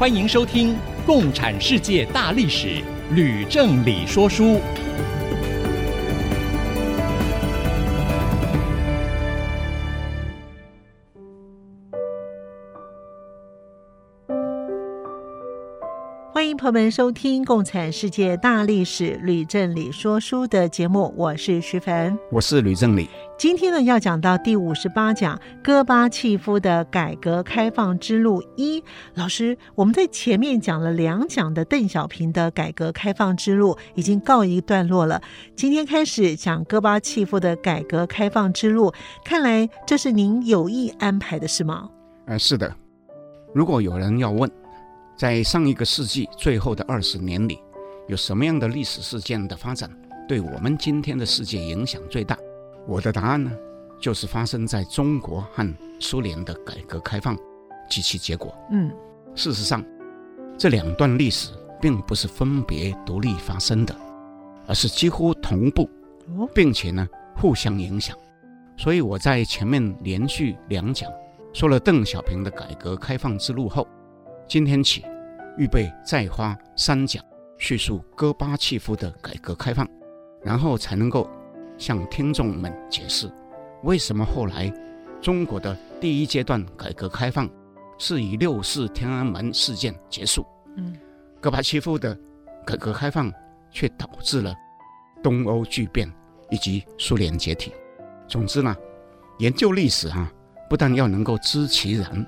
欢迎收听《共产世界大历史》，吕正理说书。欢迎朋友们收听《共产世界大历史》，吕正理说书的节目。我是徐凡，我是吕正理。今天呢，要讲到第五十八讲戈巴契夫的改革开放之路一。老师，我们在前面讲了两讲的邓小平的改革开放之路已经告一段落了，今天开始讲戈巴契夫的改革开放之路，看来这是您有意安排的是吗？呃，是的。如果有人要问，在上一个世纪最后的二十年里，有什么样的历史事件的发展对我们今天的世界影响最大？我的答案呢，就是发生在中国和苏联的改革开放及其结果。嗯，事实上，这两段历史并不是分别独立发生的，而是几乎同步，并且呢互相影响。所以我在前面连续两讲说了邓小平的改革开放之路后，今天起预备再花三讲叙述戈巴契夫的改革开放，然后才能够。向听众们解释，为什么后来中国的第一阶段改革开放是以六四天安门事件结束？嗯，戈巴契夫的改革开放却导致了东欧巨变以及苏联解体。总之呢，研究历史哈、啊，不但要能够知其然，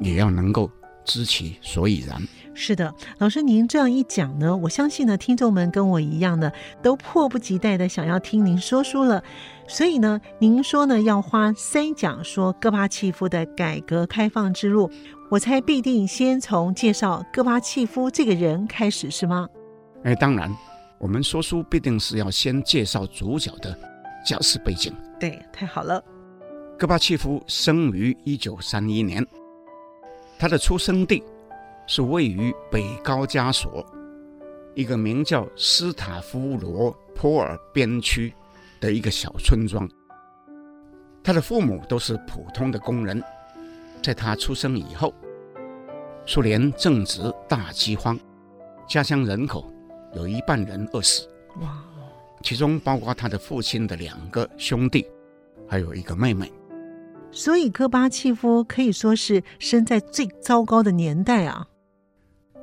也要能够知其所以然。是的，老师，您这样一讲呢，我相信呢，听众们跟我一样的，都迫不及待的想要听您说书了。所以呢，您说呢要花三讲说戈巴契夫的改革开放之路，我猜必定先从介绍戈巴契夫这个人开始，是吗？哎，当然，我们说书必定是要先介绍主角的家世背景。对，太好了。戈巴契夫生于一九三一年，他的出生地。是位于北高加索一个名叫斯塔夫罗波尔边区的一个小村庄。他的父母都是普通的工人。在他出生以后，苏联正值大饥荒，家乡人口有一半人饿死。哇！其中包括他的父亲的两个兄弟，还有一个妹妹。所以戈巴契夫可以说是生在最糟糕的年代啊。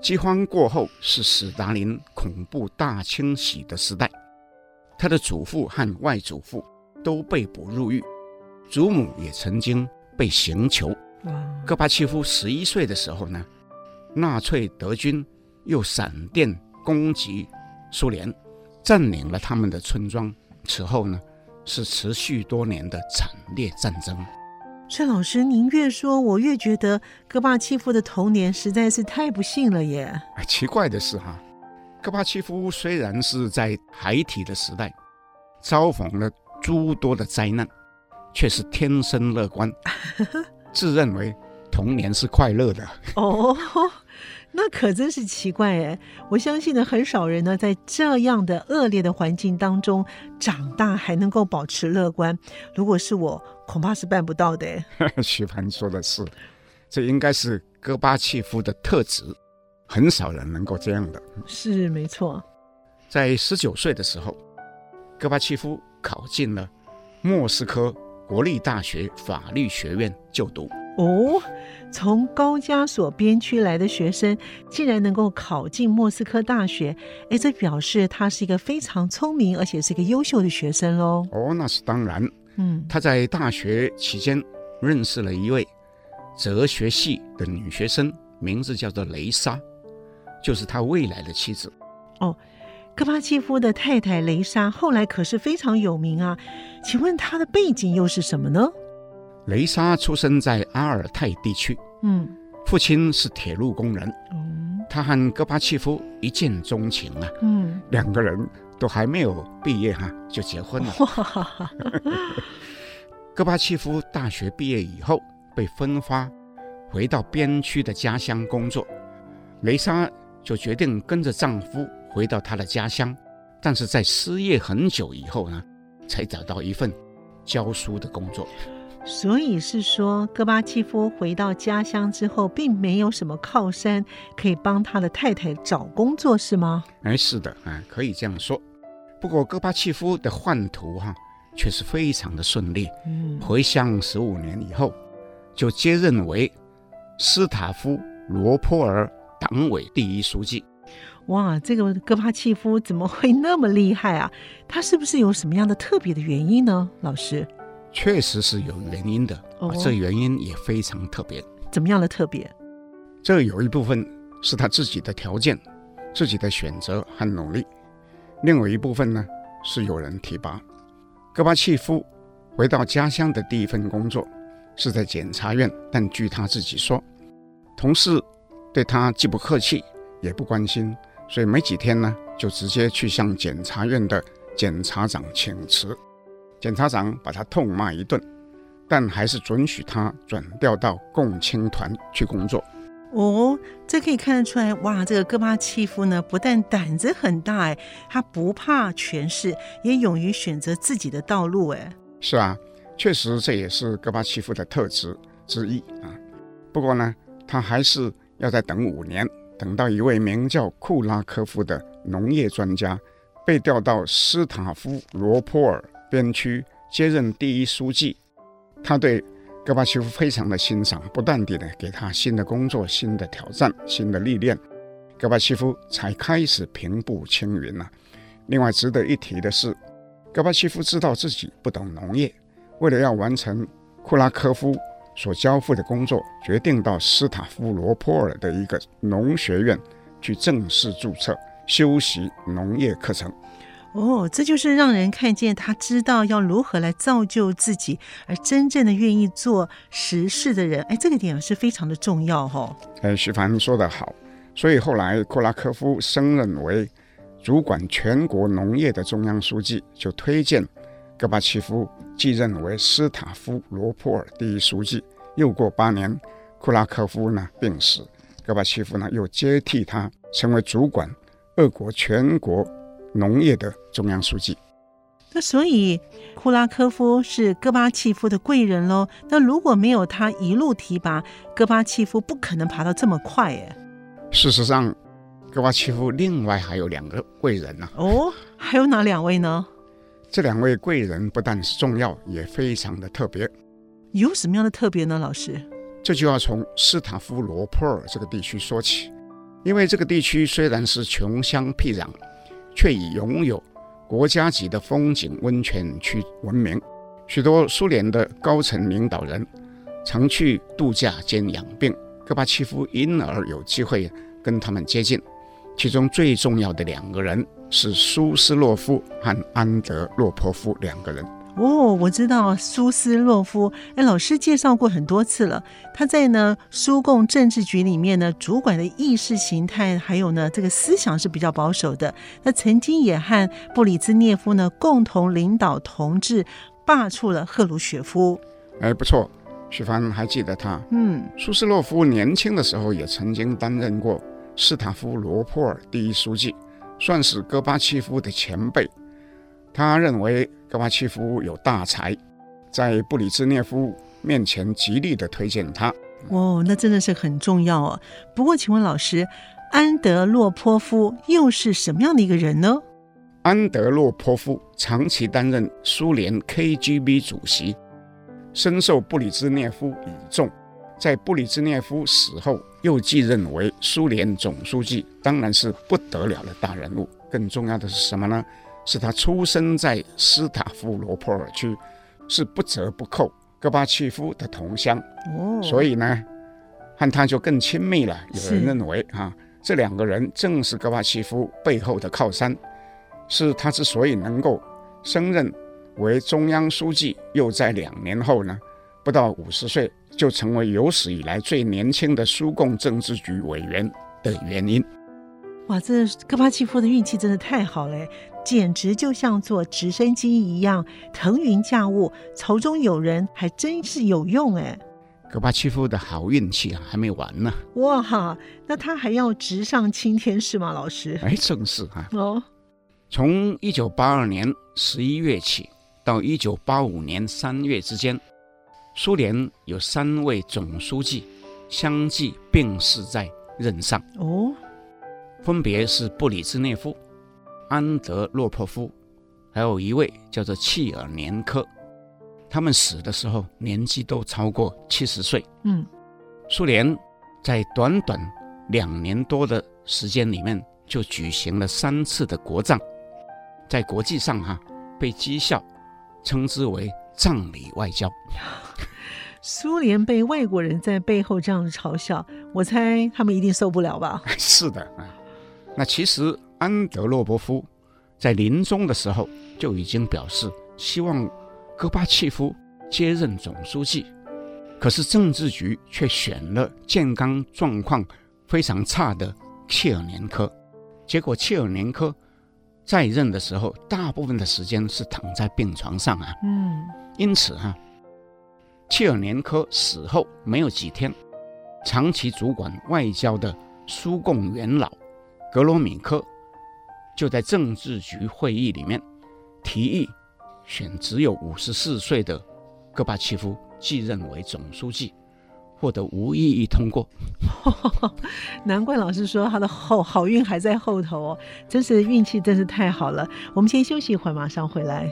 饥荒过后是史达林恐怖大清洗的时代，他的祖父和外祖父都被捕入狱，祖母也曾经被刑求。戈巴契夫十一岁的时候呢，纳粹德军又闪电攻击苏联，占领了他们的村庄。此后呢，是持续多年的惨烈战争。孙老师，您越说，我越觉得戈巴契夫的童年实在是太不幸了耶。奇怪的是哈，戈巴契夫虽然是在孩提的时代遭逢了诸多的灾难，却是天生乐观，自认为童年是快乐的。哦。那可真是奇怪哎！我相信呢，很少人呢在这样的恶劣的环境当中长大，还能够保持乐观。如果是我，恐怕是办不到的。徐凡说的是，这应该是戈巴契夫的特质，很少人能够这样的。是没错。在十九岁的时候，戈巴契夫考进了莫斯科国立大学法律学院就读。哦，从高加索边区来的学生竟然能够考进莫斯科大学，哎，这表示他是一个非常聪明，而且是一个优秀的学生喽。哦，那是当然。嗯，他在大学期间认识了一位哲学系的女学生，名字叫做雷莎，就是他未来的妻子。哦，戈巴契夫的太太雷莎后来可是非常有名啊，请问她的背景又是什么呢？雷莎出生在阿尔泰地区，嗯，父父亲是铁路工人，嗯他和戈巴契夫一见钟情啊，嗯，两个人都还没有毕业哈、啊，就结婚了。戈巴契夫大学毕业以后被分发回到边区的家乡工作，雷莎就决定跟着丈夫回到她的家乡，但是在失业很久以后呢，才找到一份教书的工作。所以是说，戈巴契夫回到家乡之后，并没有什么靠山可以帮他的太太找工作，是吗？哎，是的，啊，可以这样说。不过戈巴契夫的宦途哈、啊。却是非常的顺利。嗯，回乡十五年以后，就接任为斯塔夫罗波尔党委第一书记。哇，这个戈巴契夫怎么会那么厉害啊？他是不是有什么样的特别的原因呢？老师，确实是有原因的。哦，这原因也非常特别。怎么样的特别？这有一部分是他自己的条件、自己的选择和努力；另外一部分呢，是有人提拔。戈巴契夫回到家乡的第一份工作是在检察院，但据他自己说，同事对他既不客气也不关心，所以没几天呢，就直接去向检察院的检察长请辞。检察长把他痛骂一顿，但还是准许他转调到共青团去工作。哦，这可以看得出来，哇，这个戈巴契夫呢，不但胆子很大，哎，他不怕权势，也勇于选择自己的道路，哎。是啊，确实这也是戈巴契夫的特质之一啊。不过呢，他还是要再等五年，等到一位名叫库拉科夫的农业专家被调到斯塔夫罗波尔边区接任第一书记，他对。戈巴契夫非常的欣赏，不断地呢给他新的工作、新的挑战、新的历练，戈巴契夫才开始平步青云了。另外值得一提的是，戈巴契夫知道自己不懂农业，为了要完成库拉科夫所交付的工作，决定到斯塔夫罗波尔的一个农学院去正式注册，修习农业课程。哦，这就是让人看见他知道要如何来造就自己，而真正的愿意做实事的人。哎，这个点是非常的重要哈、哦。哎，徐凡说得好。所以后来库拉科夫升任为主管全国农业的中央书记，就推荐戈巴契夫继任为斯塔夫罗波尔第一书记。又过八年，库拉科夫呢病死，戈巴契夫呢又接替他成为主管俄国全国。农业的中央书记，那所以库拉科夫是戈巴契夫的贵人喽。那如果没有他一路提拔，戈巴契夫不可能爬到这么快耶。事实上，戈巴契夫另外还有两个贵人呢、啊。哦，还有哪两位呢？这两位贵人不但是重要，也非常的特别。有什么样的特别呢？老师，这就要从斯塔夫罗波尔这个地区说起，因为这个地区虽然是穷乡僻壤。却以拥有国家级的风景温泉区闻名，许多苏联的高层领导人常去度假兼养病，戈巴契夫因而有机会跟他们接近。其中最重要的两个人是苏斯洛夫和安德洛波夫两个人。哦，我知道苏斯洛夫，哎，老师介绍过很多次了。他在呢苏共政治局里面呢，主管的意识形态还有呢这个思想是比较保守的。那曾经也和布里兹涅夫呢共同领导同志罢黜了赫鲁雪夫。哎，不错，许帆还记得他。嗯，苏斯洛夫年轻的时候也曾经担任过斯塔夫罗波尔第一书记，算是戈巴契夫的前辈。他认为戈巴契夫有大才，在布里兹涅夫面前极力的推荐他。哦，那真的是很重要哦。不过，请问老师，安德洛波夫又是什么样的一个人呢？安德洛波夫长期担任苏联 KGB 主席，深受布里兹涅夫倚重，在布里兹涅夫死后又继任为苏联总书记，当然是不得了的大人物。更重要的是什么呢？是他出生在斯塔夫罗波尔区，是不折不扣戈巴契夫的同乡，哦，所以呢，和他就更亲密了。有人认为啊，这两个人正是戈巴契夫背后的靠山，是他之所以能够升任为中央书记，又在两年后呢，不到五十岁就成为有史以来最年轻的苏共政治局委员的原因。哇，这戈巴契夫的运气真的太好了，简直就像坐直升机一样腾云驾雾，朝中有人，还真是有用哎。戈巴契夫的好运气啊，还没完呢。哇哈，那他还要直上青天是吗，老师？哎，正是啊。哦，从一九八二年十一月起到一九八五年三月之间，苏联有三位总书记相继病逝在任上。哦。分别是布里兹涅夫、安德洛波夫，还有一位叫做契尔年科。他们死的时候年纪都超过七十岁。嗯，苏联在短短两年多的时间里面就举行了三次的国葬，在国际上哈、啊、被讥笑，称之为葬礼外交。苏联被外国人在背后这样嘲笑，我猜他们一定受不了吧？是的啊。那其实安德洛波夫在临终的时候就已经表示希望戈巴契夫接任总书记，可是政治局却选了健康状况非常差的切尔年科，结果切尔年科在任的时候，大部分的时间是躺在病床上啊。嗯，因此哈、啊，切尔年科死后没有几天，长期主管外交的苏共元老。格罗米科就在政治局会议里面提议选只有五十四岁的戈巴契夫继任为总书记，获得无异议通过。难怪老师说他的好好运还在后头哦，真是运气真是太好了。我们先休息一会儿，马上回来。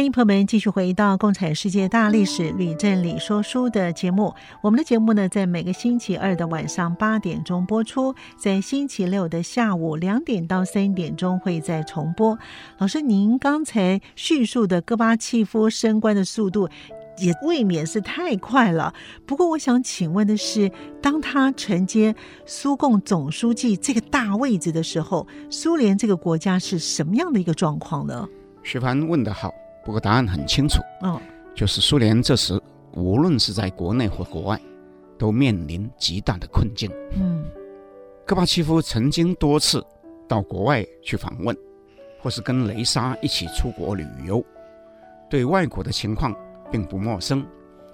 欢迎朋友们继续回到《共产世界大历史吕振理说书》的节目。我们的节目呢，在每个星期二的晚上八点钟播出，在星期六的下午两点到三点钟会再重播。老师，您刚才叙述的戈巴契夫升官的速度也未免是太快了。不过，我想请问的是，当他承接苏共总书记这个大位置的时候，苏联这个国家是什么样的一个状况呢？徐凡问得好。不过答案很清楚，哦，就是苏联这时无论是在国内或国外，都面临极大的困境。嗯，戈巴契夫曾经多次到国外去访问，或是跟雷莎一起出国旅游，对外国的情况并不陌生。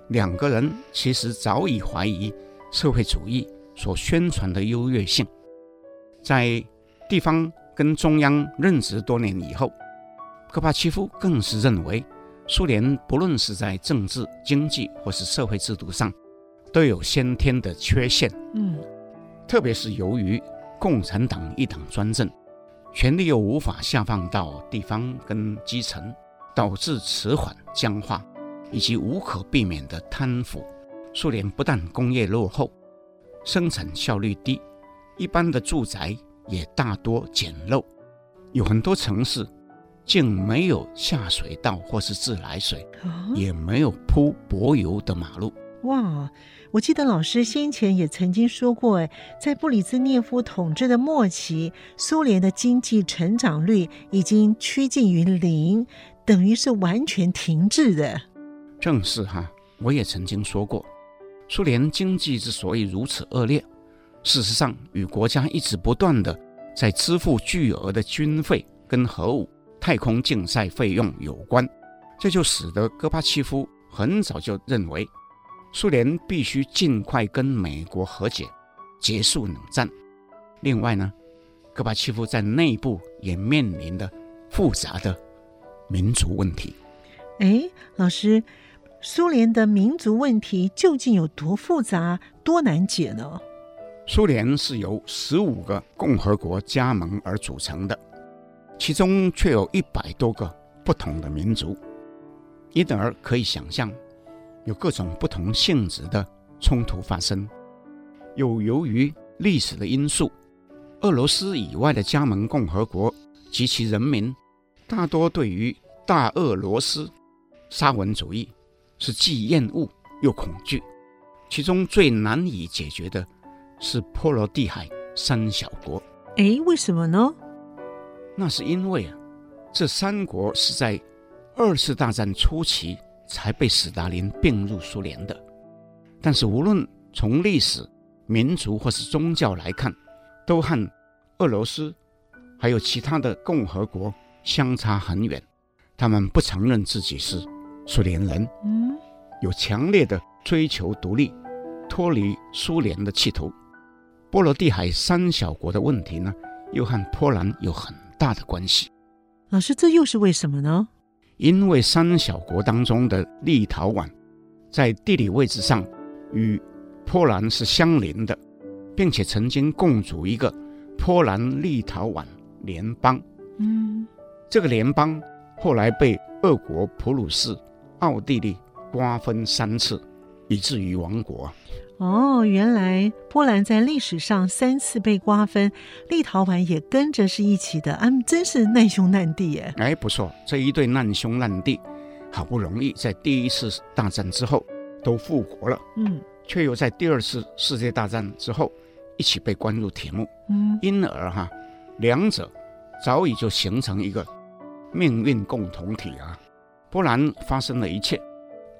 两个人其实早已怀疑社会主义所宣传的优越性，在地方跟中央任职多年以后。戈巴契夫更是认为，苏联不论是在政治、经济或是社会制度上，都有先天的缺陷。嗯，特别是由于共产党一党专政，权力又无法下放到地方跟基层，导致迟缓、僵化以及无可避免的贪腐。苏联不但工业落后，生产效率低，一般的住宅也大多简陋，有很多城市。竟没有下水道或是自来水，也没有铺柏油的马路。哇！我记得老师先前也曾经说过，哎，在布里兹涅夫统治的末期，苏联的经济成长率已经趋近于零，等于是完全停滞的。正是哈，我也曾经说过，苏联经济之所以如此恶劣，事实上与国家一直不断的在支付巨额的军费跟核武。太空竞赛费用有关，这就使得戈巴契夫很早就认为，苏联必须尽快跟美国和解，结束冷战。另外呢，戈巴契夫在内部也面临着复杂的民族问题。哎，老师，苏联的民族问题究竟有多复杂、多难解呢？苏联是由十五个共和国加盟而组成的。其中却有一百多个不同的民族，因而可以想象，有各种不同性质的冲突发生。又由于历史的因素，俄罗斯以外的加盟共和国及其人民，大多对于大俄罗斯沙文主义是既厌恶又恐惧。其中最难以解决的，是波罗的海三小国。哎，为什么呢？那是因为啊，这三国是在二次大战初期才被斯大林并入苏联的。但是无论从历史、民族或是宗教来看，都和俄罗斯还有其他的共和国相差很远。他们不承认自己是苏联人，嗯，有强烈的追求独立、脱离苏联的企图。波罗的海三小国的问题呢，又和波兰有很大的关系。老师，这又是为什么呢？因为三小国当中的立陶宛，在地理位置上与波兰是相邻的，并且曾经共组一个波兰立陶宛联邦。嗯，这个联邦。后来被俄国、普鲁士、奥地利瓜分三次，以至于亡国。哦，原来波兰在历史上三次被瓜分，立陶宛也跟着是一起的。啊，真是难兄难弟耶！哎，不错，这一对难兄难弟，好不容易在第一次大战之后都复国了，嗯，却又在第二次世界大战之后一起被关入铁幕，嗯，因而哈，两者早已就形成一个。命运共同体啊！波兰发生的一切，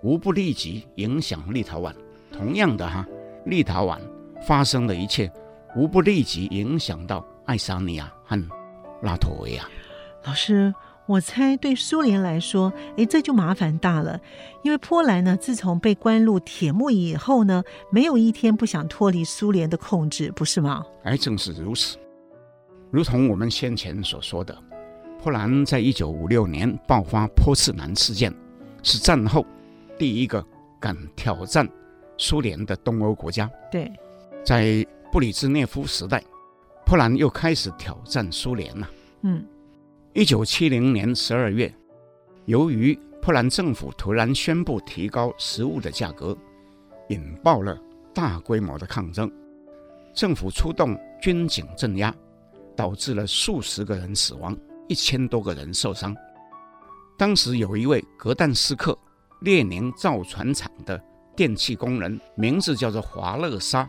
无不立即影响立陶宛。同样的哈，立陶宛发生的一切，无不立即影响到爱沙尼亚和拉脱维亚。老师，我猜对苏联来说，哎，这就麻烦大了。因为波兰呢，自从被关入铁幕以后呢，没有一天不想脱离苏联的控制，不是吗？哎，正是如此。如同我们先前所说的。波兰在一九五六年爆发波茨南事件，是战后第一个敢挑战苏联的东欧国家。对，在布里兹涅夫时代，波兰又开始挑战苏联了。嗯，一九七零年十二月，由于波兰政府突然宣布提高食物的价格，引爆了大规模的抗争，政府出动军警镇压，导致了数十个人死亡。一千多个人受伤。当时有一位格但斯克列宁造船厂的电气工人，名字叫做华勒沙，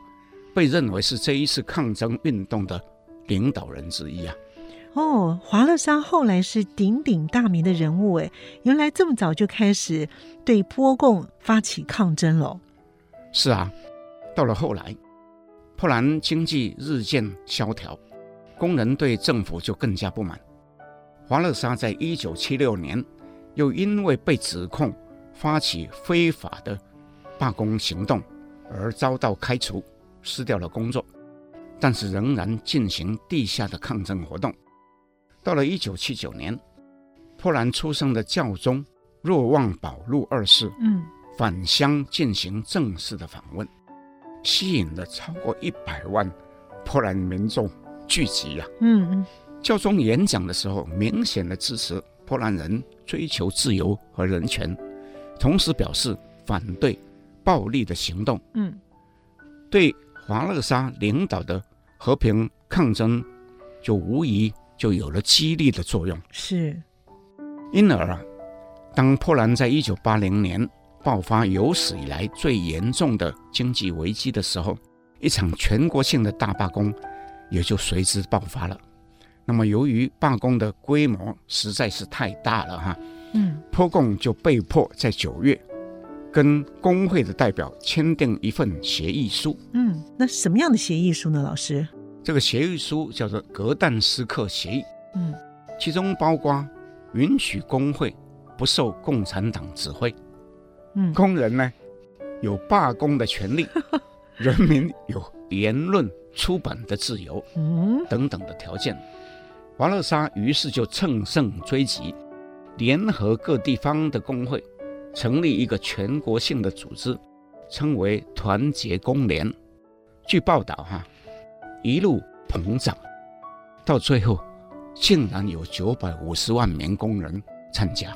被认为是这一次抗争运动的领导人之一啊。哦，华勒沙后来是鼎鼎大名的人物诶，原来这么早就开始对波共发起抗争了。是啊，到了后来，波兰经济日渐萧条，工人对政府就更加不满。华勒沙在一九七六年，又因为被指控发起非法的罢工行动而遭到开除，失掉了工作，但是仍然进行地下的抗争活动。到了一九七九年，波兰出生的教宗若望保禄二世，嗯，返乡进行正式的访问，吸引了超过一百万波兰民众聚集呀，嗯嗯。教宗演讲的时候，明显的支持波兰人追求自由和人权，同时表示反对暴力的行动。嗯，对华勒沙领导的和平抗争，就无疑就有了激励的作用。是，因而啊，当波兰在一九八零年爆发有史以来最严重的经济危机的时候，一场全国性的大罢工也就随之爆发了。那么，由于罢工的规模实在是太大了哈，嗯，波共就被迫在九月跟工会的代表签订一份协议书。嗯，那什么样的协议书呢？老师，这个协议书叫做格但斯克协议。嗯，其中包括允许工会不受共产党指挥，嗯，工人呢有罢工的权利，人民有言论出版的自由，嗯，等等的条件。华勒沙于是就乘胜追击，联合各地方的工会，成立一个全国性的组织，称为团结工联。据报道，哈，一路膨胀，到最后竟然有九百五十万名工人参加。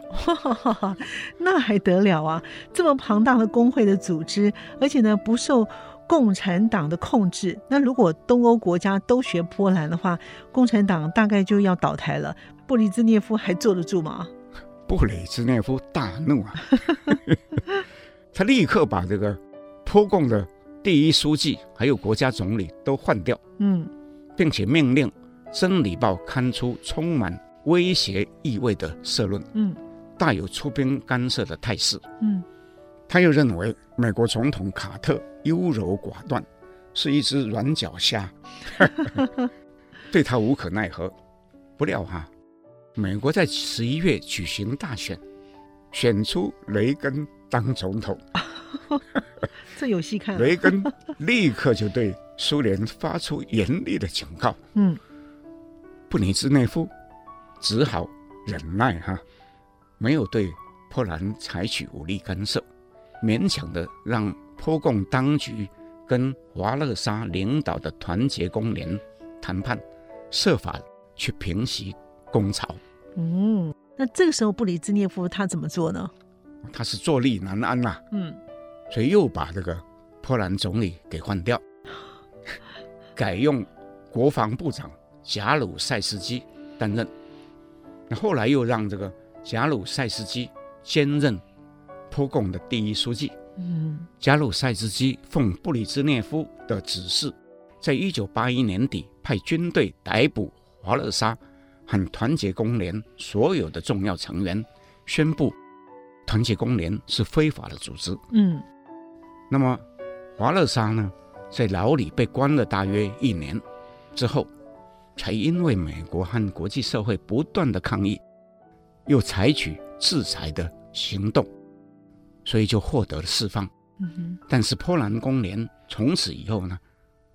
那还得了啊！这么庞大的工会的组织，而且呢不受。共产党的控制，那如果东欧国家都学波兰的话，共产党大概就要倒台了。布里兹涅夫还坐得住吗？布雷兹涅夫大怒啊！他立刻把这个波共的第一书记还有国家总理都换掉，嗯，并且命令《真理报》刊出充满威胁意味的社论，嗯，大有出兵干涉的态势，嗯，他又认为美国总统卡特优柔寡断，是一只软脚虾，对他无可奈何。不料哈，美国在十一月举行大选，选出雷根当总统。这有戏看。雷根立刻就对苏联发出严厉的警告。嗯，布里兹内夫只好忍耐哈，没有对波兰采取武力干涉，勉强的让波共当局跟华勒沙领导的团结工联谈判，设法去平息工潮。嗯，那这个时候布里兹涅夫他怎么做呢？他是坐立难安呐、啊。嗯。所以又把这个波兰总理给换掉，改用国防部长贾鲁塞斯基担任。那后来又让这个贾鲁塞斯基兼任波共的第一书记。嗯，贾鲁塞斯基奉布里兹涅夫的指示，在一九八一年底派军队逮捕华勒沙和团结工联所有的重要成员，宣布团结工联是非法的组织。嗯。那么，华勒沙呢，在牢里被关了大约一年之后，才因为美国和国际社会不断的抗议，又采取制裁的行动，所以就获得了释放。嗯哼。但是波兰工联从此以后呢，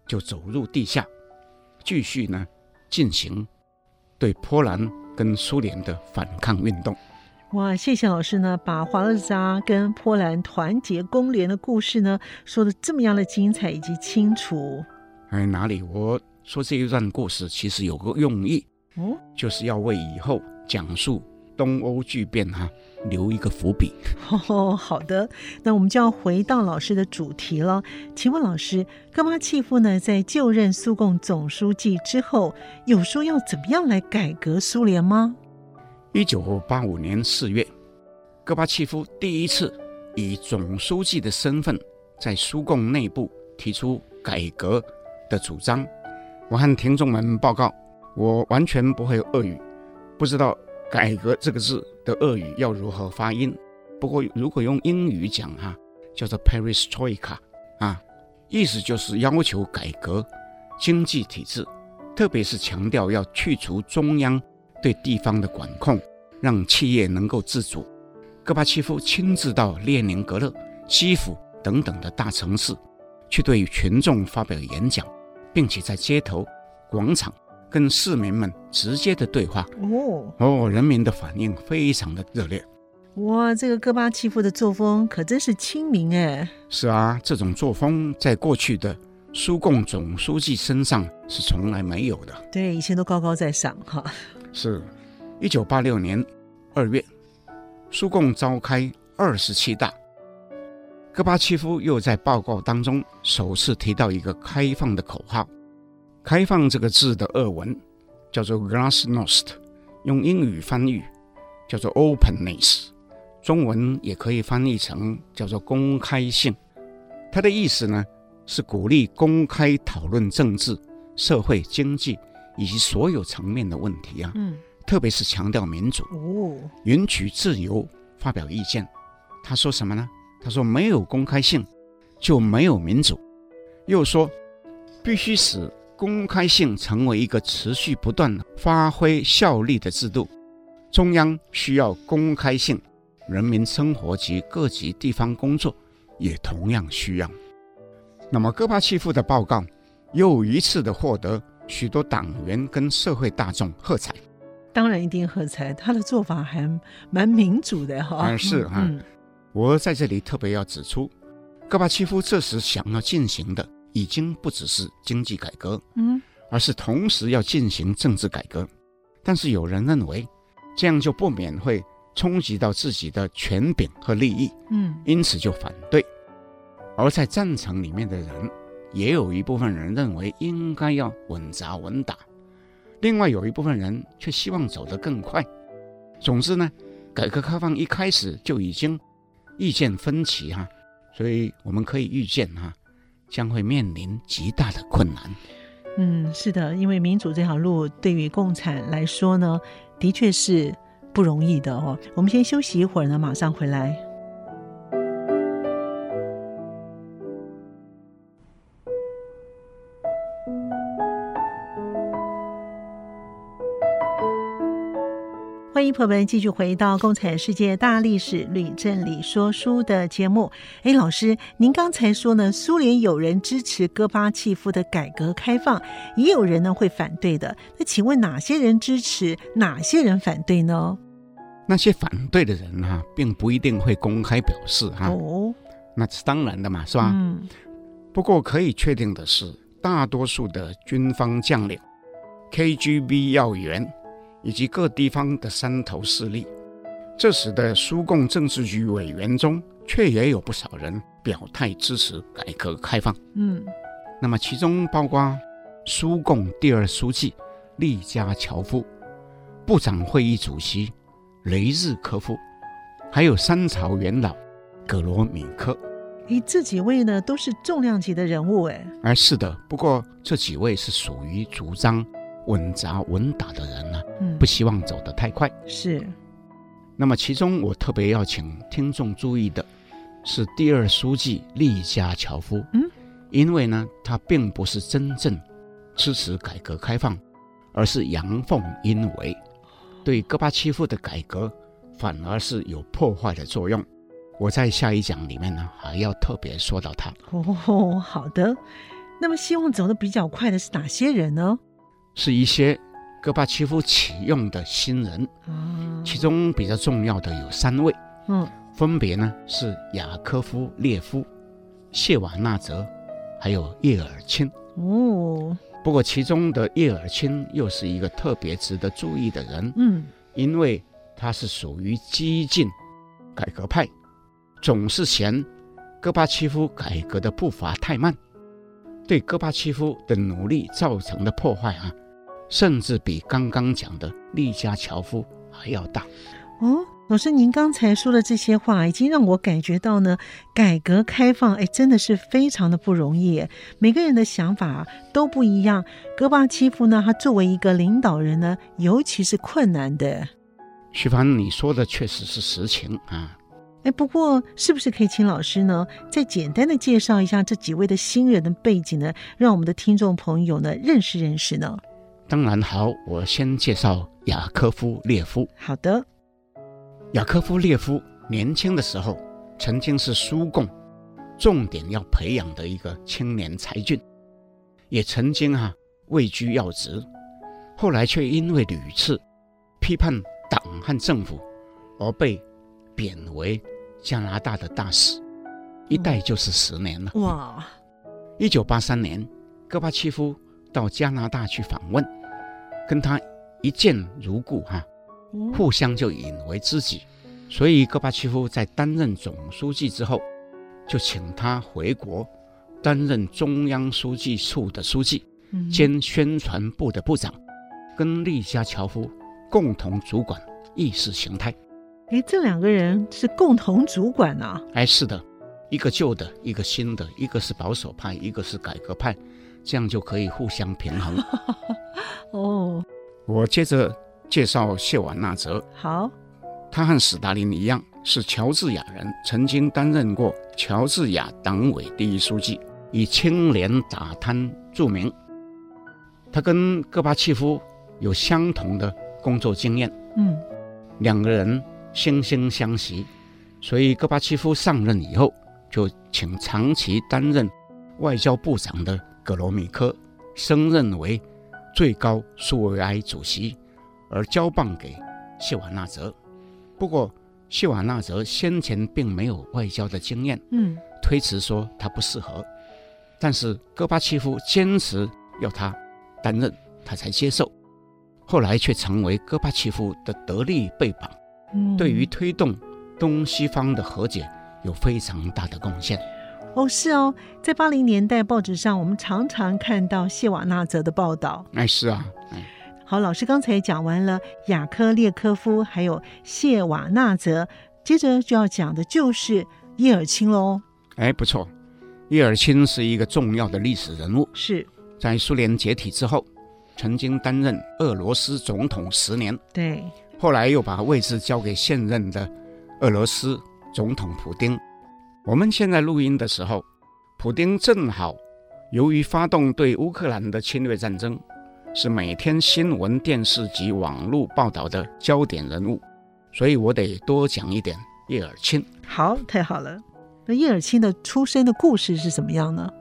就走入地下，继续呢进行对波兰跟苏联的反抗运动。哇，谢谢老师呢，把华勒扎跟波兰团结工联的故事呢说的这么样的精彩以及清楚。哎，哪里？我说这一段故事其实有个用意，哦，就是要为以后讲述东欧巨变哈留一个伏笔。哦，好的，那我们就要回到老师的主题了。请问老师，戈巴契夫呢在就任苏共总书记之后，有说要怎么样来改革苏联吗？一九八五年四月，戈巴契夫第一次以总书记的身份在苏共内部提出改革的主张。我和听众们报告，我完全不会俄语，不知道“改革”这个字的俄语要如何发音。不过如果用英语讲哈，叫做 “perestroika” 啊，意思就是要求改革经济体制，特别是强调要去除中央。对地方的管控，让企业能够自主。戈巴契夫亲自到列宁格勒、基辅等等的大城市，去对群众发表演讲，并且在街头、广场跟市民们直接的对话。哦哦，人民的反应非常的热烈。哇，这个戈巴契夫的作风可真是亲民哎。是啊，这种作风在过去的苏共总书记身上是从来没有的。对，以前都高高在上哈。是，一九八六年二月，苏共召开二十七大，戈巴契夫又在报告当中首次提到一个开放的口号。开放这个字的俄文叫做 “glasnost”，用英语翻译叫做 “openness”，中文也可以翻译成叫做“公开性”。它的意思呢是鼓励公开讨论政治、社会、经济。以及所有层面的问题啊，嗯，特别是强调民主，哦，允许自由发表意见。他说什么呢？他说没有公开性就没有民主，又说必须使公开性成为一个持续不断发挥效力的制度。中央需要公开性，人民生活及各级地方工作也同样需要。那么戈巴契夫的报告又一次的获得。许多党员跟社会大众喝彩，当然一定喝彩。他的做法还蛮民主的哈。嗯，是哈。嗯，我在这里特别要指出，戈巴契夫这时想要进行的已经不只是经济改革，嗯，而是同时要进行政治改革。但是有人认为，这样就不免会冲击到自己的权柄和利益，嗯，因此就反对。而在战场里面的人。也有一部分人认为应该要稳扎稳打，另外有一部分人却希望走得更快。总之呢，改革开放一开始就已经意见分歧哈，所以我们可以预见哈，将会面临极大的困难。嗯，是的，因为民主这条路对于共产来说呢，的确是不容易的哦。我们先休息一会儿呢，马上回来。欢迎朋友们继续回到《共产世界大历史吕正理说书》的节目。哎，老师，您刚才说呢，苏联有人支持戈巴契夫的改革开放，也有人呢会反对的。那请问哪些人支持，哪些人反对呢？那些反对的人哈、啊，并不一定会公开表示哈。哦，那是当然的嘛，是吧？嗯。不过可以确定的是，大多数的军方将领、KGB 要员。以及各地方的山头势力，这时的苏共政治局委员中，却也有不少人表态支持改革开放。嗯，那么其中包括苏共第二书记利加乔夫、部长会议主席雷日科夫，还有三朝元老格罗米科。咦，这几位呢，都是重量级的人物。哎，哎是的，不过这几位是属于主张。稳扎稳打的人呢，不希望走得太快。嗯、是。那么其中我特别要请听众注意的，是第二书记利加乔夫。嗯，因为呢，他并不是真正支持改革开放，而是阳奉阴违，对戈巴契夫的改革反而是有破坏的作用。我在下一讲里面呢，还要特别说到他。哦，好的。那么希望走得比较快的是哪些人呢？是一些戈巴契夫启用的新人，其中比较重要的有三位，嗯，分别呢是雅科夫列夫、谢瓦纳泽，还有叶尔钦。哦，不过其中的叶尔钦又是一个特别值得注意的人，嗯，因为他是属于激进改革派，总是嫌戈巴契夫改革的步伐太慢，对戈巴契夫的努力造成的破坏啊。甚至比刚刚讲的利加乔夫还要大哦，老师，您刚才说的这些话，已经让我感觉到呢，改革开放，哎，真的是非常的不容易。每个人的想法都不一样。戈巴契夫呢，他作为一个领导人呢，尤其是困难的。徐凡，你说的确实是实情啊。哎，不过是不是可以请老师呢，再简单的介绍一下这几位的新人的背景呢，让我们的听众朋友呢认识认识呢？当然好，我先介绍雅科夫列夫。好的，雅科夫列夫年轻的时候曾经是苏共重点要培养的一个青年才俊，也曾经哈、啊、位居要职，后来却因为屡次批判党和政府而被贬为加拿大的大使，一待就是十年了。哇！一九八三年，戈巴契夫到加拿大去访问。跟他一见如故哈，互相就引为知己，所以戈巴契夫在担任总书记之后，就请他回国担任中央书记处的书记兼宣传部的部长，跟利加乔夫共同主管意识形态。哎，这两个人是共同主管啊？哎，是的，一个旧的，一个新的，一个是保守派，一个是改革派，这样就可以互相平衡。哦，我接着介绍谢瓦纳泽。好，他和史达林一样是乔治亚人，曾经担任过乔治亚党委第一书记，以清廉打贪著名。他跟戈巴契夫有相同的工作经验，嗯，两个人惺惺相惜，所以戈巴契夫上任以后，就请长期担任外交部长的葛罗米科升任为。最高苏维埃主席，而交棒给谢瓦纳泽。不过，谢瓦纳泽先前并没有外交的经验，嗯，推辞说他不适合。但是戈巴契夫坚持要他担任，他才接受。后来却成为戈巴契夫的得力背膀，嗯，对于推动东西方的和解有非常大的贡献。哦，是哦，在八零年代报纸上，我们常常看到谢瓦纳泽的报道。哎，是啊，哎，好，老师刚才讲完了雅科列科夫，还有谢瓦纳泽，接着就要讲的就是叶尔钦喽。哎，不错，叶尔钦是一个重要的历史人物，是在苏联解体之后，曾经担任俄罗斯总统十年，对，后来又把位置交给现任的俄罗斯总统普丁。我们现在录音的时候，普丁正好由于发动对乌克兰的侵略战争，是每天新闻、电视及网络报道的焦点人物，所以我得多讲一点叶尔钦。好，太好了。那叶尔钦的出生的故事是什么样呢？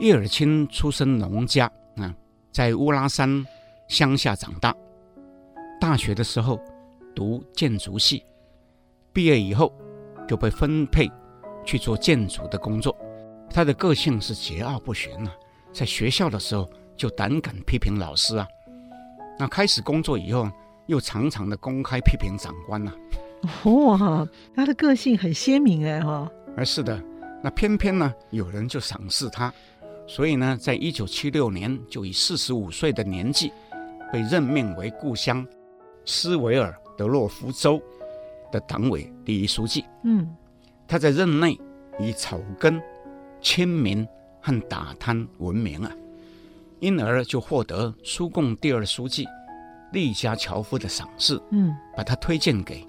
叶尔钦出身农家啊，在乌拉山乡下长大。大学的时候读建筑系，毕业以后就被分配去做建筑的工作。他的个性是桀骜不驯啊，在学校的时候就胆敢批评老师啊。那开始工作以后，又常常的公开批评长官呐。哇，他的个性很鲜明哎哈。而是的，那偏偏呢，有人就赏识他，所以呢，在一九七六年就以四十五岁的年纪，被任命为故乡斯维尔德洛夫州的党委第一书记。嗯，他在任内以草根、亲民和打贪闻名啊，因而就获得苏共第二书记利加乔夫的赏识。嗯，把他推荐给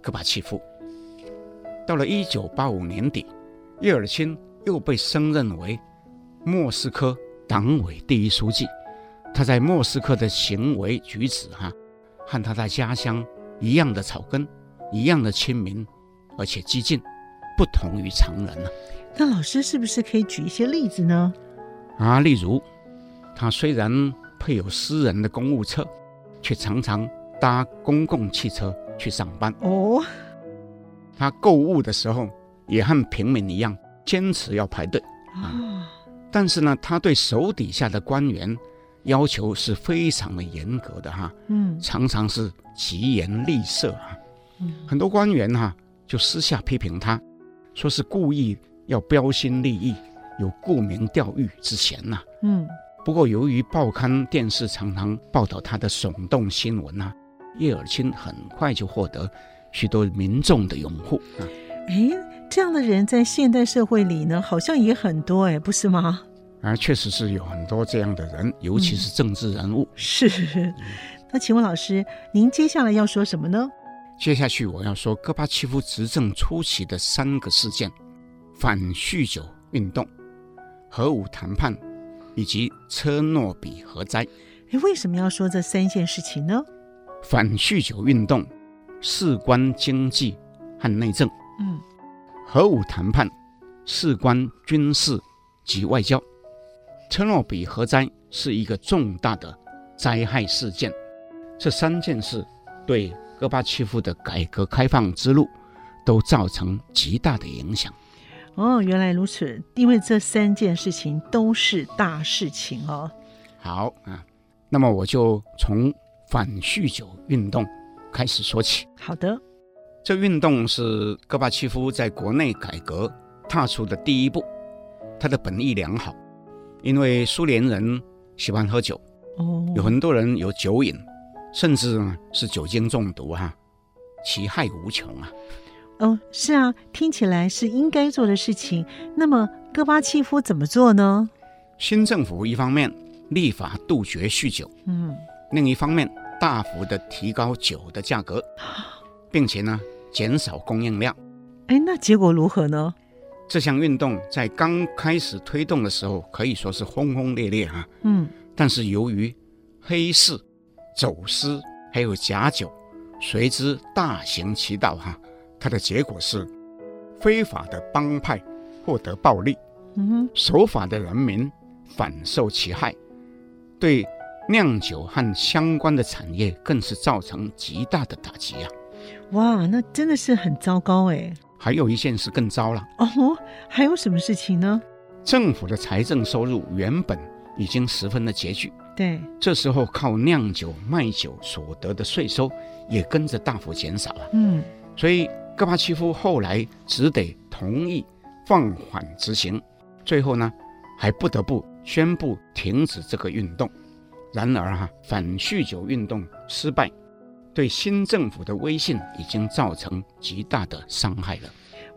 戈巴契夫。到了一九八五年底，叶尔钦又被升任为莫斯科党委第一书记。他在莫斯科的行为举止，哈，和他在家乡一样的草根，一样的亲民，而且激进，不同于常人呢。那老师是不是可以举一些例子呢？啊，例如，他虽然配有私人的公务车，却常常搭公共汽车去上班。哦。他购物的时候也和平民一样，坚持要排队啊。但是呢，他对手底下的官员要求是非常的严格的哈。嗯，常常是疾言厉色啊。很多官员哈就私下批评他，说是故意要标新立异，有沽名钓誉之嫌呐。嗯。不过由于报刊电视常常报道他的耸动新闻啊，叶尔钦很快就获得。许多民众的拥护啊，哎，这样的人在现代社会里呢，好像也很多哎，不是吗？啊，确实是有很多这样的人，尤其是政治人物。嗯、是，那请问老师，您接下来要说什么呢？接下去我要说戈巴契夫执政初期的三个事件：反酗酒运动、核武谈判以及车诺比核灾。哎，为什么要说这三件事情呢？反酗酒运动。事关经济和内政，嗯，核武谈判事关军事及外交，车诺比核灾是一个重大的灾害事件。这三件事对戈巴契夫的改革开放之路都造成极大的影响。哦，原来如此，因为这三件事情都是大事情哦。好啊，那么我就从反酗酒运动。开始说起。好的，这运动是戈巴契夫在国内改革踏出的第一步。他的本意良好，因为苏联人喜欢喝酒，哦，有很多人有酒瘾，甚至是酒精中毒哈、啊，其害无穷啊。哦，是啊，听起来是应该做的事情。那么戈巴契夫怎么做呢？新政府一方面立法杜绝酗酒，嗯，另一方面。大幅的提高酒的价格，并且呢减少供应量。哎，那结果如何呢？这项运动在刚开始推动的时候可以说是轰轰烈烈啊。嗯，但是由于黑市、走私还有假酒随之大行其道哈，它的结果是非法的帮派获得暴利，嗯，守法的人民反受其害，对。酿酒和相关的产业更是造成极大的打击啊！哇，那真的是很糟糕哎。还有一件事更糟了哦，还有什么事情呢？政府的财政收入原本已经十分的拮据，对，这时候靠酿酒卖酒所得的税收也跟着大幅减少了。嗯，所以戈巴契夫后来只得同意放缓执行，最后呢，还不得不宣布停止这个运动。然而哈，反酗酒运动失败，对新政府的威信已经造成极大的伤害了。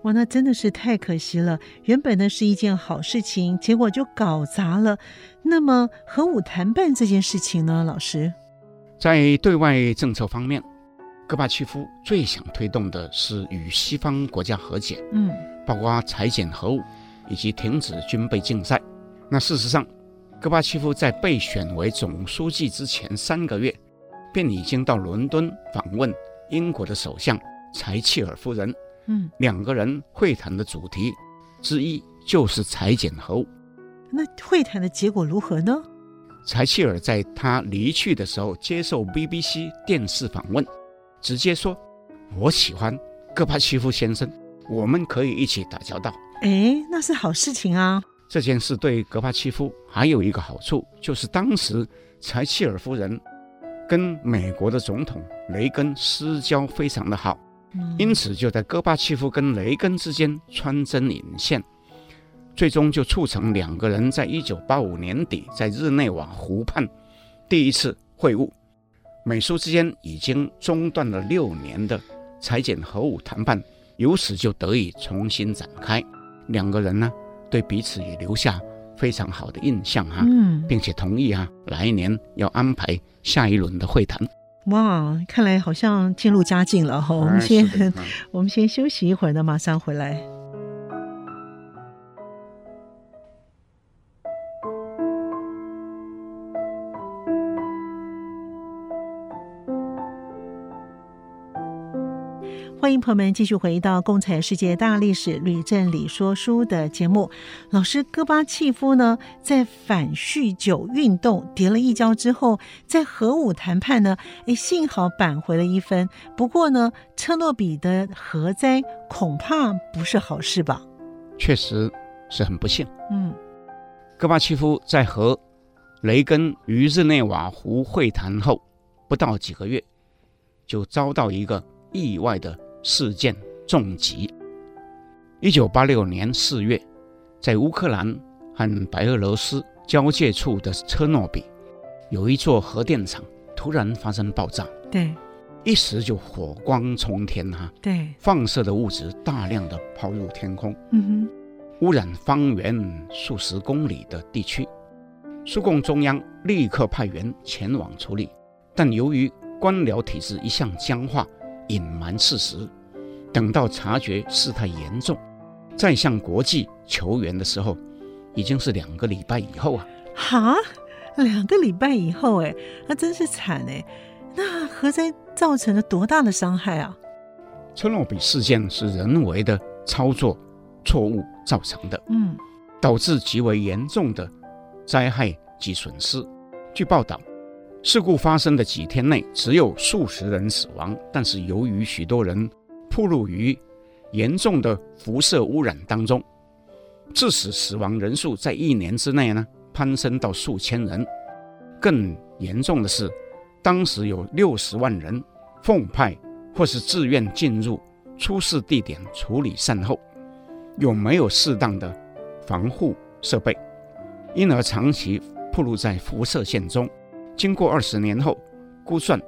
哇，那真的是太可惜了。原本呢是一件好事情，结果就搞砸了。那么核武谈判这件事情呢，老师，在对外政策方面，戈巴契夫最想推动的是与西方国家和解，嗯，包括裁减核武以及停止军备竞赛。那事实上，戈巴契夫在被选为总书记之前三个月，便已经到伦敦访问英国的首相柴契尔夫人。嗯，两个人会谈的主题之一就是裁减核武。那会谈的结果如何呢？柴契尔在他离去的时候接受 BBC 电视访问，直接说：“我喜欢戈巴契夫先生，我们可以一起打交道。”哎，那是好事情啊！这件事对戈巴契夫还有一个好处，就是当时柴契尔夫人跟美国的总统雷根私交非常的好。因此，就在戈巴契夫跟雷根之间穿针引线，最终就促成两个人在一九八五年底在日内瓦湖畔第一次会晤。美苏之间已经中断了六年的裁减核武谈判，由此就得以重新展开。两个人呢，对彼此也留下非常好的印象哈，并且同意啊，来年要安排下一轮的会谈。哇，看来好像渐入佳境了哈。我们先，我们先休息一会儿呢，马上回来。欢迎朋友们继续回到《共产世界大历史吕振理说书》的节目。老师戈巴契夫呢，在反酗酒运动跌了一跤之后，在核武谈判呢，哎，幸好扳回了一分。不过呢，车诺比的核灾恐怕不是好事吧？确实是很不幸。嗯，戈巴契夫在和雷根于日内瓦湖会谈后不到几个月，就遭到一个意外的。事件重击。一九八六年四月，在乌克兰和白俄罗斯交界处的车诺比，有一座核电厂突然发生爆炸，对，一时就火光冲天哈，对，放射的物质大量的抛入天空，嗯哼，污染方圆数十公里的地区。苏共中央立刻派员前往处理，但由于官僚体制一向僵化。隐瞒事实，等到察觉事态严重，再向国际求援的时候，已经是两个礼拜以后啊！哈，两个礼拜以后，哎，那真是惨哎！那核灾造成了多大的伤害啊？车诺比事件是人为的操作错误造成的，嗯，导致极为严重的灾害及损失。据报道。事故发生的几天内，只有数十人死亡，但是由于许多人暴露于严重的辐射污染当中，致使死亡人数在一年之内呢攀升到数千人。更严重的是，当时有六十万人奉派或是自愿进入出事地点处理善后，有没有适当的防护设备，因而长期暴露在辐射线中。经过二十年后，估算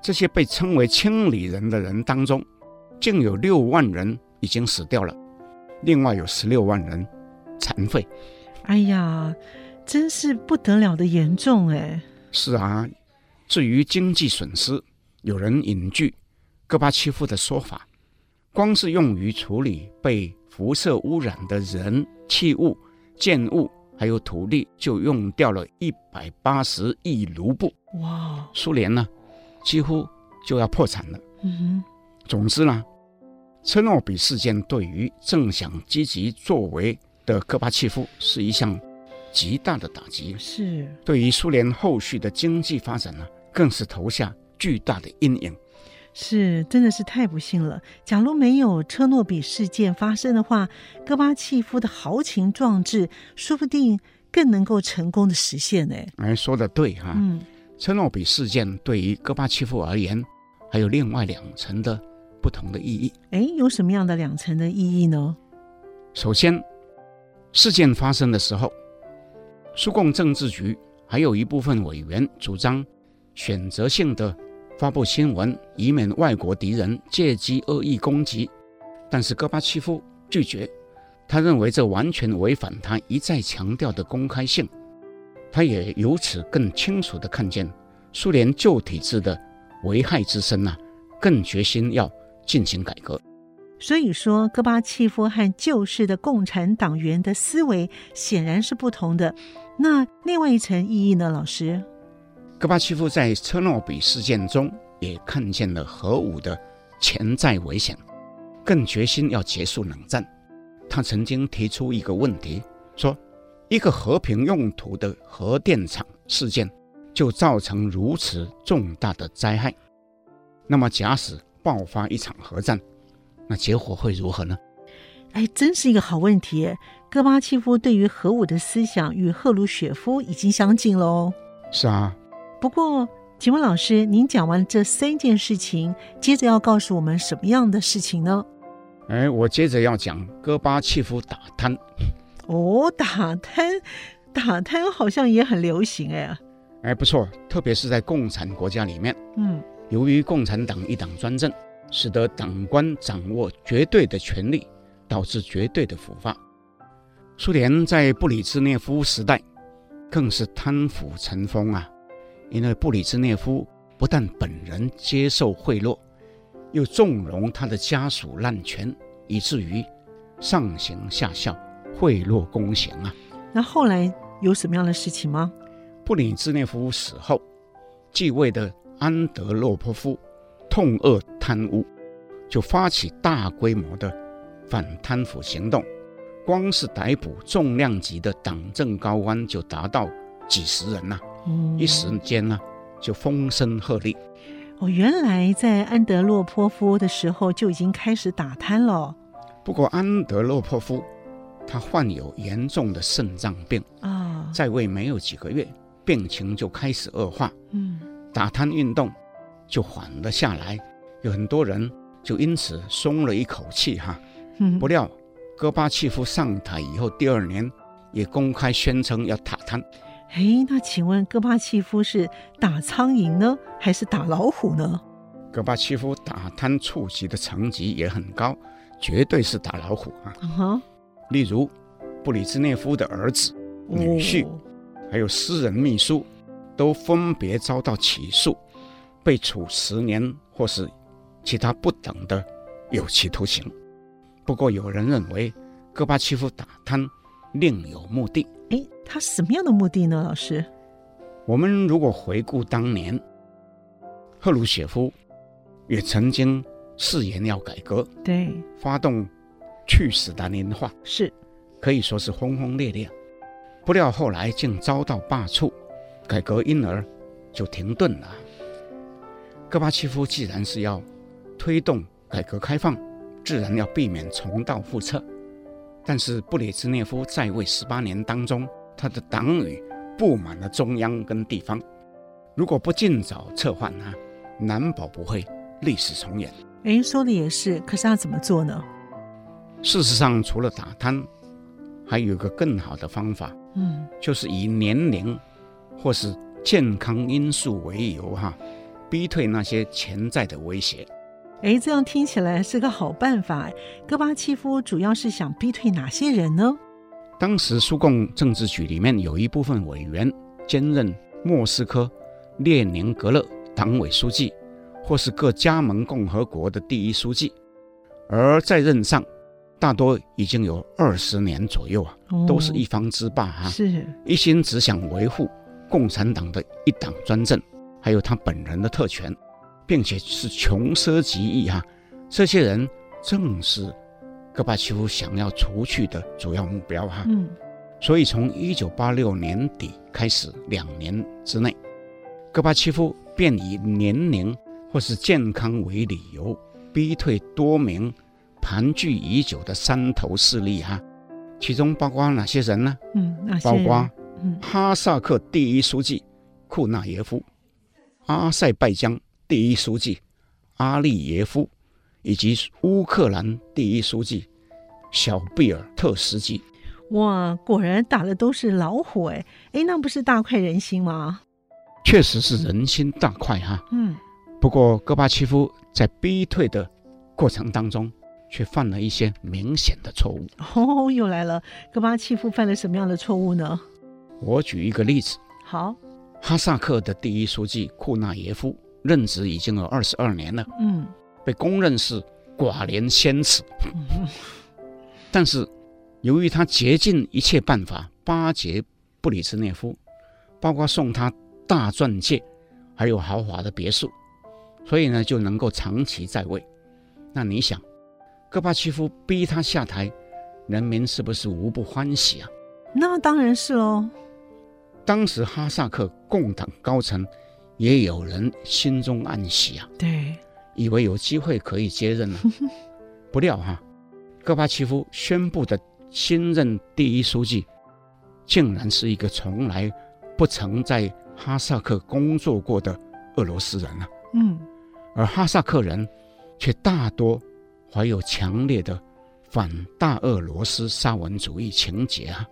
这些被称为“清理人”的人当中，竟有六万人已经死掉了，另外有十六万人残废。哎呀，真是不得了的严重哎！是啊，至于经济损失，有人引据戈巴契夫的说法，光是用于处理被辐射污染的人、器物、建物。还有土地就用掉了一百八十亿卢布，哇！苏联呢，几乎就要破产了。嗯哼。总之呢，车诺比事件对于正想积极作为的戈巴契夫是一项极大的打击，是对于苏联后续的经济发展呢，更是投下巨大的阴影。是，真的是太不幸了。假如没有车诺比事件发生的话，戈巴契夫的豪情壮志说不定更能够成功的实现呢。哎，说的对哈。嗯，车诺比事件对于戈巴契夫而言，还有另外两层的不同的意义。哎，有什么样的两层的意义呢？首先，事件发生的时候，苏共政治局还有一部分委员主张选择性的。发布新闻，以免外国敌人借机恶意攻击。但是戈巴契夫拒绝。他认为这完全违反他一再强调的公开性。他也由此更清楚地看见苏联旧体制的危害之深呐、啊，更决心要进行改革。所以说，戈巴契夫和旧式的共产党员的思维显然是不同的。那另外一层意义呢，老师？戈巴契夫在车诺比事件中也看见了核武的潜在危险，更决心要结束冷战。他曾经提出一个问题，说：一个和平用途的核电厂事件就造成如此重大的灾害，那么假使爆发一场核战，那结果会如何呢？哎，真是一个好问题。戈巴契夫对于核武的思想与赫鲁雪夫已经相近了哦。是啊。不过，请问老师，您讲完这三件事情，接着要告诉我们什么样的事情呢？哎，我接着要讲戈巴契夫打贪。哦，打贪，打贪好像也很流行哎。哎，不错，特别是在共产国家里面。嗯，由于共产党一党专政，使得党官掌握绝对的权力，导致绝对的腐化。苏联在布里兹涅夫时代，更是贪腐成风啊。因为布里兹涅夫不但本人接受贿赂，又纵容他的家属滥权，以至于上行下效，贿赂公行啊。那后来有什么样的事情吗？布里兹涅夫死后，继位的安德洛波夫痛恶贪污，就发起大规模的反贪腐行动，光是逮捕重量级的党政高官就达到几十人呐、啊。一时间呢，就风声鹤唳。哦，原来在安德洛波夫的时候就已经开始打贪了。不过安德洛波夫他患有严重的肾脏病啊，在位没有几个月，病情就开始恶化。嗯，打贪运动就缓了下来，有很多人就因此松了一口气哈。不料戈巴契夫上台以后，第二年也公开宣称要打贪。哎，那请问戈巴契夫是打苍蝇呢，还是打老虎呢？戈巴契夫打贪触及的层级也很高，绝对是打老虎啊。Uh huh. 例如，布里兹涅夫的儿子、女婿，哦、还有私人秘书，都分别遭到起诉，被处十年或是其他不等的有期徒刑。不过，有人认为戈巴契夫打贪另有目的。哎，他什么样的目的呢？老师，我们如果回顾当年，赫鲁雪夫也曾经誓言要改革，对，发动去斯大林化，是可以说是轰轰烈烈。不料后来竟遭到罢黜，改革因而就停顿了。戈巴契夫既然是要推动改革开放，自然要避免重蹈覆辙。但是布列兹涅夫在位十八年当中，他的党羽布满了中央跟地方，如果不尽早策换呢，难保不会历史重演。哎，说的也是，可是他怎么做呢？事实上，除了打贪，还有一个更好的方法，嗯，就是以年龄或是健康因素为由哈，逼退那些潜在的威胁。哎，这样听起来是个好办法。戈巴契夫主要是想逼退哪些人呢？当时苏共政治局里面有一部分委员兼任莫斯科列宁格勒党委书记，或是各加盟共和国的第一书记，而在任上大多已经有二十年左右啊，哦、都是一方之霸啊，是一心只想维护共产党的一党专政，还有他本人的特权。并且是穷奢极欲哈，这些人正是戈巴契夫想要除去的主要目标哈。嗯，所以从一九八六年底开始，两年之内，戈巴契夫便以年龄或是健康为理由，逼退多名盘踞已久的山头势力哈。其中包括哪些人呢？嗯，包括哈萨克第一书记库纳耶夫，阿塞拜疆。第一书记阿利耶夫，以及乌克兰第一书记小贝尔特斯基。哇，果然打的都是老虎哎哎，那不是大快人心吗？确实是人心大快哈。嗯，不过戈巴契夫在逼退的过程当中，却犯了一些明显的错误。哦，又来了，戈巴契夫犯了什么样的错误呢？我举一个例子。好，哈萨克的第一书记库纳耶夫任职已经有二十二年了，嗯，被公认是寡廉鲜耻。但是，由于他竭尽一切办法巴结布里兹涅夫，包括送他大钻戒，还有豪华的别墅，所以呢就能够长期在位。那你想，戈巴契夫逼他下台，人民是不是无不欢喜啊？那当然是喽。当时哈萨克共党高层也有人心中暗喜啊，对，以为有机会可以接任了。不料哈，戈巴契夫宣布的新任第一书记，竟然是一个从来不曾在哈萨克工作过的俄罗斯人啊。嗯，而哈萨克人却大多怀有强烈的反大俄罗斯沙文主义情结啊。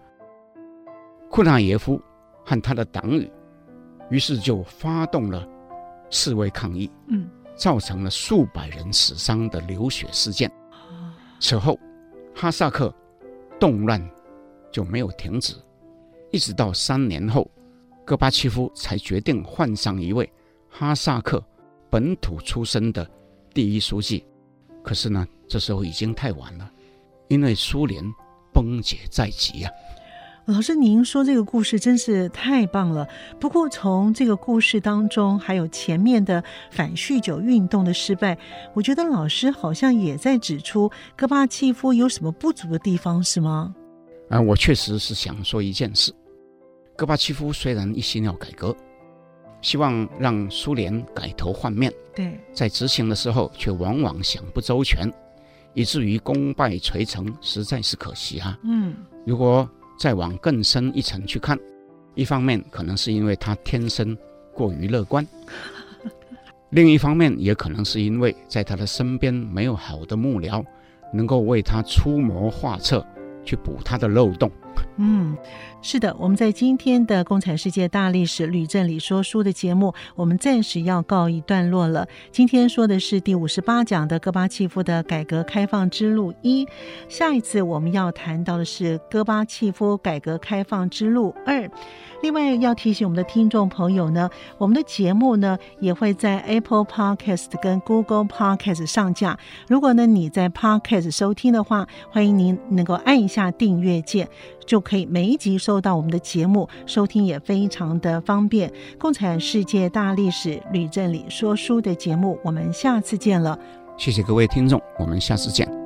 库纳耶夫和他的党羽，于是就发动了示威抗议，嗯，造成了数百人死伤的流血事件。此后，哈萨克动乱就没有停止，一直到三年后，戈巴契夫才决定换上一位哈萨克本土出身的第一书记。可是呢，这时候已经太晚了，因为苏联崩解在即啊。老师，您说这个故事真是太棒了。不过，从这个故事当中，还有前面的反酗酒运动的失败，我觉得老师好像也在指出戈巴契夫有什么不足的地方，是吗？啊，我确实是想说一件事：戈巴契夫虽然一心要改革，希望让苏联改头换面，对，在执行的时候却往往想不周全，以至于功败垂成，实在是可惜哈、啊。嗯，如果再往更深一层去看，一方面可能是因为他天生过于乐观，另一方面也可能是因为在他的身边没有好的幕僚，能够为他出谋划策，去补他的漏洞。嗯，是的，我们在今天的《共产世界大历史吕正理说书》的节目，我们暂时要告一段落了。今天说的是第五十八讲的戈巴契夫的改革开放之路一，下一次我们要谈到的是戈巴契夫改革开放之路二。另外要提醒我们的听众朋友呢，我们的节目呢也会在 Apple Podcast 跟 Google Podcast 上架。如果呢你在 Podcast 收听的话，欢迎您能够按一下订阅键，就可以每一集收到我们的节目，收听也非常的方便。共产世界大历史吕正理说书的节目，我们下次见了。谢谢各位听众，我们下次见。